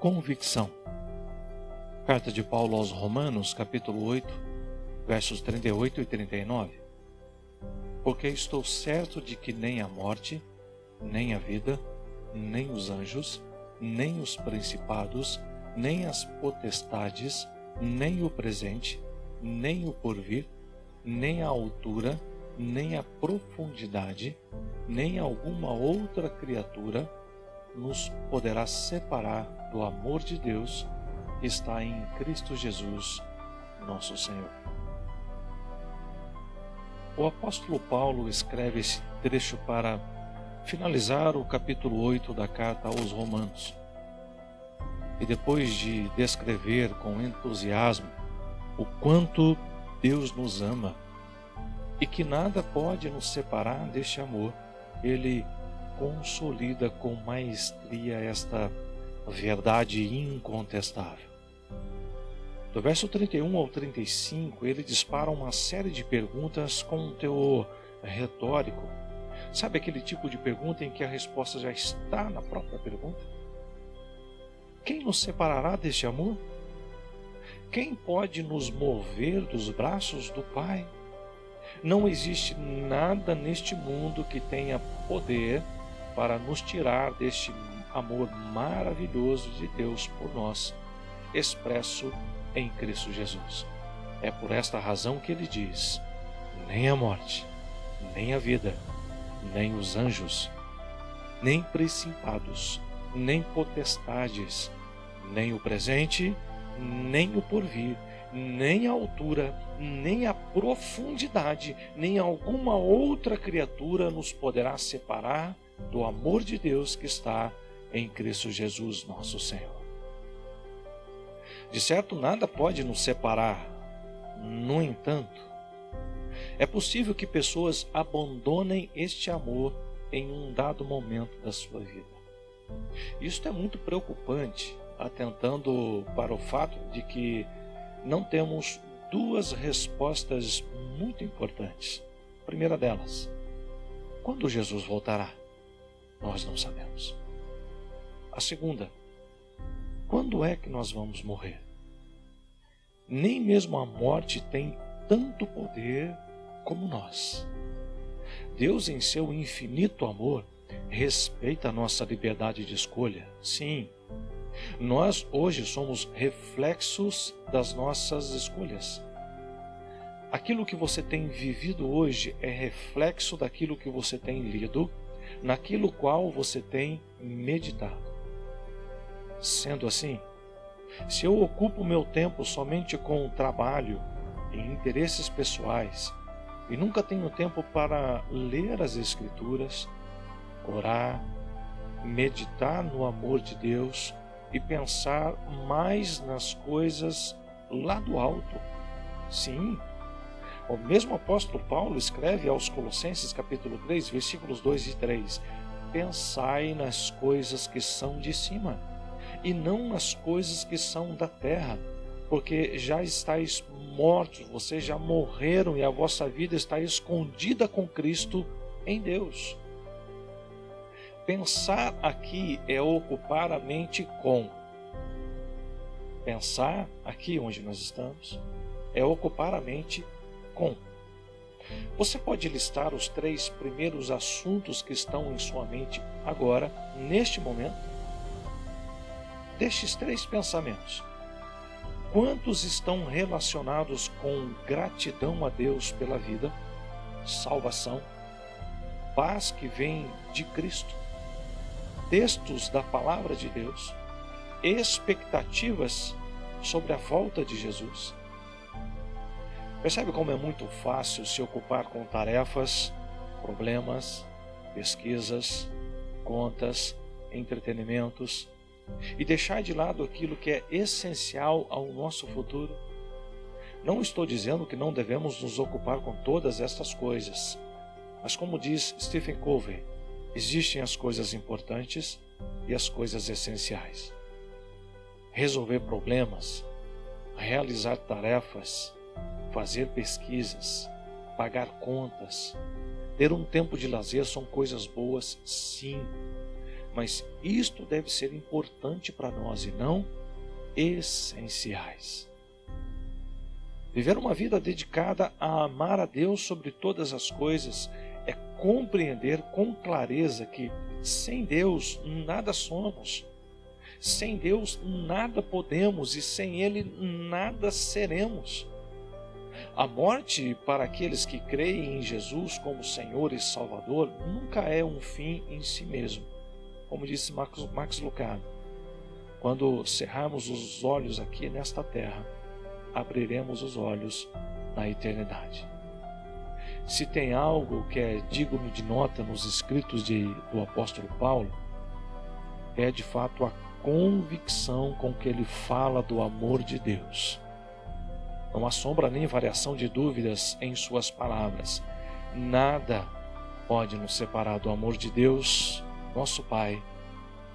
convicção. Carta de Paulo aos Romanos, capítulo 8, versos 38 e 39. Porque estou certo de que nem a morte, nem a vida, nem os anjos, nem os principados, nem as potestades, nem o presente, nem o porvir, nem a altura, nem a profundidade, nem alguma outra criatura nos poderá separar do amor de Deus que está em Cristo Jesus, nosso Senhor. O apóstolo Paulo escreve esse trecho para finalizar o capítulo 8 da carta aos Romanos. E depois de descrever com entusiasmo o quanto Deus nos ama e que nada pode nos separar deste amor, ele consolida com maestria esta verdade incontestável. Do verso 31 ao 35, ele dispara uma série de perguntas com um teor retórico. Sabe aquele tipo de pergunta em que a resposta já está na própria pergunta? Quem nos separará deste amor? Quem pode nos mover dos braços do Pai? Não existe nada neste mundo que tenha poder para nos tirar deste amor maravilhoso de Deus por nós, expresso em Cristo Jesus. É por esta razão que ele diz: nem a morte, nem a vida, nem os anjos, nem principados, nem potestades, nem o presente, nem o porvir, nem a altura, nem a profundidade, nem alguma outra criatura nos poderá separar do amor de Deus que está em Cristo Jesus, nosso Senhor. De certo, nada pode nos separar. No entanto, é possível que pessoas abandonem este amor em um dado momento da sua vida. Isto é muito preocupante, atentando para o fato de que não temos duas respostas muito importantes. A primeira delas, quando Jesus voltará? Nós não sabemos. A segunda, quando é que nós vamos morrer? Nem mesmo a morte tem tanto poder como nós. Deus, em seu infinito amor, respeita a nossa liberdade de escolha. Sim, nós hoje somos reflexos das nossas escolhas. Aquilo que você tem vivido hoje é reflexo daquilo que você tem lido naquilo qual você tem meditado. Sendo assim, se eu ocupo meu tempo somente com o trabalho e interesses pessoais e nunca tenho tempo para ler as Escrituras, orar, meditar no amor de Deus e pensar mais nas coisas lá do alto. Sim, o mesmo apóstolo Paulo escreve aos Colossenses capítulo 3, versículos 2 e 3: Pensai nas coisas que são de cima, e não nas coisas que são da terra, porque já estáis mortos, vocês já morreram e a vossa vida está escondida com Cristo em Deus. Pensar aqui é ocupar a mente com. Pensar aqui onde nós estamos é ocupar a mente com. Você pode listar os três primeiros assuntos que estão em sua mente agora, neste momento? Destes três pensamentos, quantos estão relacionados com gratidão a Deus pela vida, salvação, paz que vem de Cristo, textos da palavra de Deus, expectativas sobre a volta de Jesus? Percebe como é muito fácil se ocupar com tarefas, problemas, pesquisas, contas, entretenimentos e deixar de lado aquilo que é essencial ao nosso futuro? Não estou dizendo que não devemos nos ocupar com todas estas coisas, mas como diz Stephen Covey, existem as coisas importantes e as coisas essenciais. Resolver problemas, realizar tarefas, fazer pesquisas, pagar contas, ter um tempo de lazer são coisas boas, sim. Mas isto deve ser importante para nós e não essenciais. Viver uma vida dedicada a amar a Deus sobre todas as coisas é compreender com clareza que sem Deus nada somos, sem Deus nada podemos e sem Ele nada seremos. A morte para aqueles que creem em Jesus como Senhor e Salvador nunca é um fim em si mesmo, como disse Max, Max Lucado. Quando cerrarmos os olhos aqui nesta terra, abriremos os olhos na eternidade. Se tem algo que é digno de nota nos escritos de, do apóstolo Paulo, é de fato a convicção com que ele fala do amor de Deus. Não há sombra nem variação de dúvidas em suas palavras. Nada pode nos separar do amor de Deus, nosso Pai,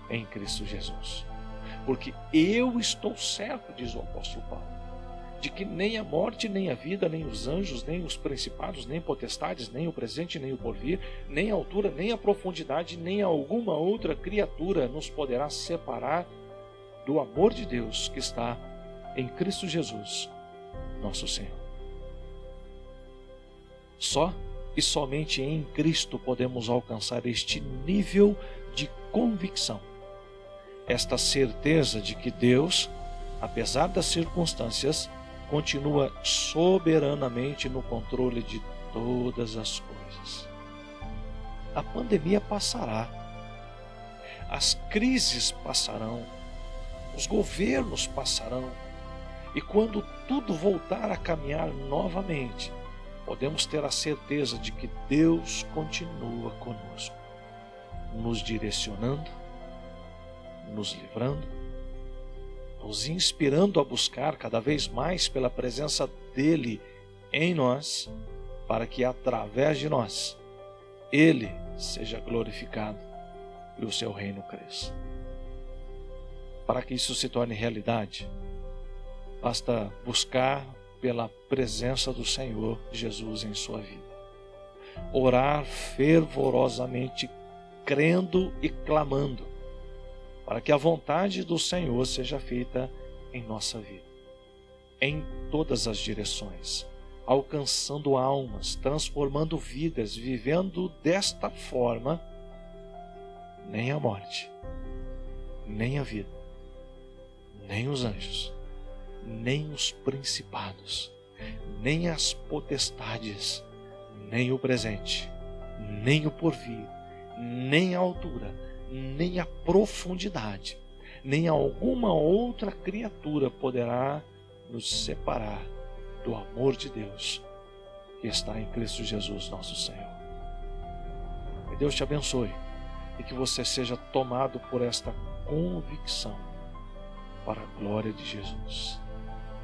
em Cristo Jesus. Porque eu estou certo, diz o apóstolo Paulo, de que nem a morte, nem a vida, nem os anjos, nem os principados, nem potestades, nem o presente, nem o porvir, nem a altura, nem a profundidade, nem alguma outra criatura nos poderá separar do amor de Deus que está em Cristo Jesus, nosso Senhor. Só e somente em Cristo podemos alcançar este nível de convicção, esta certeza de que Deus, apesar das circunstâncias, continua soberanamente no controle de todas as coisas. A pandemia passará, as crises passarão, os governos passarão, e quando tudo voltar a caminhar novamente, podemos ter a certeza de que Deus continua conosco, nos direcionando, nos livrando nos inspirando a buscar cada vez mais pela presença dele em nós, para que através de nós ele seja glorificado e o seu reino cresça. Para que isso se torne realidade, basta buscar pela presença do Senhor Jesus em sua vida. Orar fervorosamente, crendo e clamando para que a vontade do Senhor seja feita em nossa vida, em todas as direções, alcançando almas, transformando vidas, vivendo desta forma, nem a morte, nem a vida, nem os anjos, nem os principados, nem as potestades, nem o presente, nem o porvir, nem a altura, nem a profundidade, nem alguma outra criatura poderá nos separar do amor de Deus que está em Cristo Jesus, nosso Senhor. Que Deus te abençoe e que você seja tomado por esta convicção para a glória de Jesus.